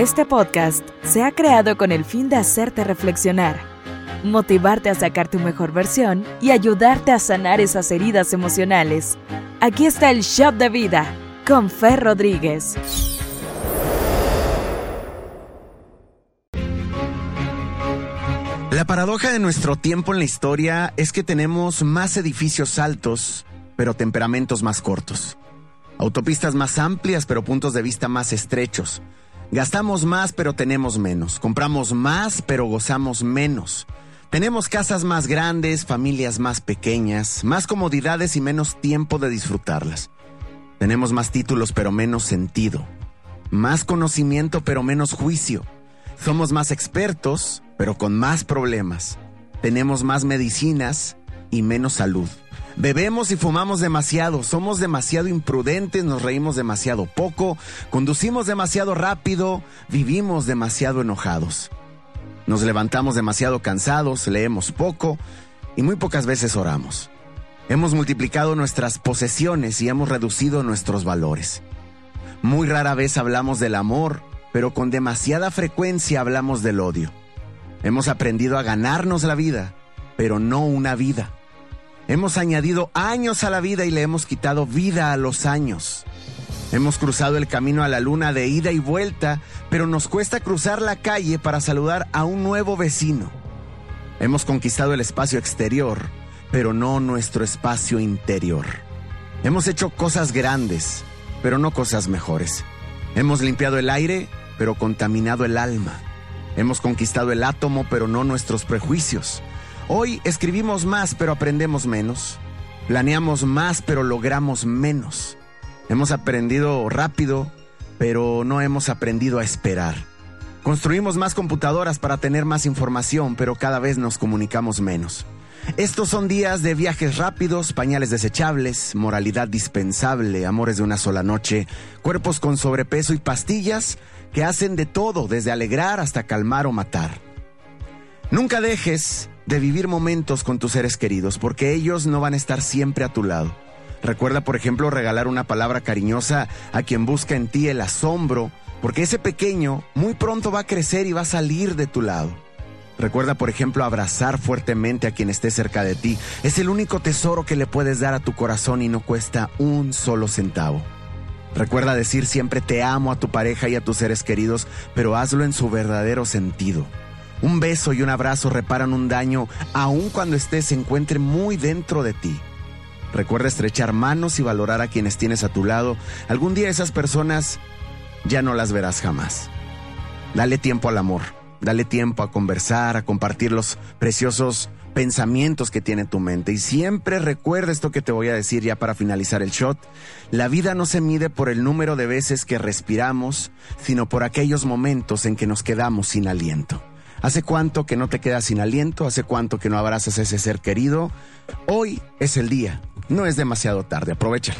Este podcast se ha creado con el fin de hacerte reflexionar, motivarte a sacar tu mejor versión y ayudarte a sanar esas heridas emocionales. Aquí está el Shot de Vida con Fer Rodríguez. La paradoja de nuestro tiempo en la historia es que tenemos más edificios altos, pero temperamentos más cortos. Autopistas más amplias, pero puntos de vista más estrechos. Gastamos más, pero tenemos menos. Compramos más, pero gozamos menos. Tenemos casas más grandes, familias más pequeñas, más comodidades y menos tiempo de disfrutarlas. Tenemos más títulos, pero menos sentido. Más conocimiento, pero menos juicio. Somos más expertos, pero con más problemas. Tenemos más medicinas y menos salud. Bebemos y fumamos demasiado, somos demasiado imprudentes, nos reímos demasiado poco, conducimos demasiado rápido, vivimos demasiado enojados. Nos levantamos demasiado cansados, leemos poco y muy pocas veces oramos. Hemos multiplicado nuestras posesiones y hemos reducido nuestros valores. Muy rara vez hablamos del amor, pero con demasiada frecuencia hablamos del odio. Hemos aprendido a ganarnos la vida, pero no una vida. Hemos añadido años a la vida y le hemos quitado vida a los años. Hemos cruzado el camino a la luna de ida y vuelta, pero nos cuesta cruzar la calle para saludar a un nuevo vecino. Hemos conquistado el espacio exterior, pero no nuestro espacio interior. Hemos hecho cosas grandes, pero no cosas mejores. Hemos limpiado el aire, pero contaminado el alma. Hemos conquistado el átomo, pero no nuestros prejuicios. Hoy escribimos más, pero aprendemos menos. Planeamos más, pero logramos menos. Hemos aprendido rápido, pero no hemos aprendido a esperar. Construimos más computadoras para tener más información, pero cada vez nos comunicamos menos. Estos son días de viajes rápidos, pañales desechables, moralidad dispensable, amores de una sola noche, cuerpos con sobrepeso y pastillas que hacen de todo, desde alegrar hasta calmar o matar. Nunca dejes de vivir momentos con tus seres queridos, porque ellos no van a estar siempre a tu lado. Recuerda, por ejemplo, regalar una palabra cariñosa a quien busca en ti el asombro, porque ese pequeño muy pronto va a crecer y va a salir de tu lado. Recuerda, por ejemplo, abrazar fuertemente a quien esté cerca de ti. Es el único tesoro que le puedes dar a tu corazón y no cuesta un solo centavo. Recuerda decir siempre te amo a tu pareja y a tus seres queridos, pero hazlo en su verdadero sentido. Un beso y un abrazo reparan un daño aun cuando este se encuentre muy dentro de ti. Recuerda estrechar manos y valorar a quienes tienes a tu lado. Algún día esas personas ya no las verás jamás. Dale tiempo al amor. Dale tiempo a conversar, a compartir los preciosos pensamientos que tiene tu mente. Y siempre recuerda esto que te voy a decir ya para finalizar el shot. La vida no se mide por el número de veces que respiramos, sino por aquellos momentos en que nos quedamos sin aliento. ¿Hace cuánto que no te quedas sin aliento? ¿Hace cuánto que no abrazas a ese ser querido? Hoy es el día. No es demasiado tarde. Aprovechalo.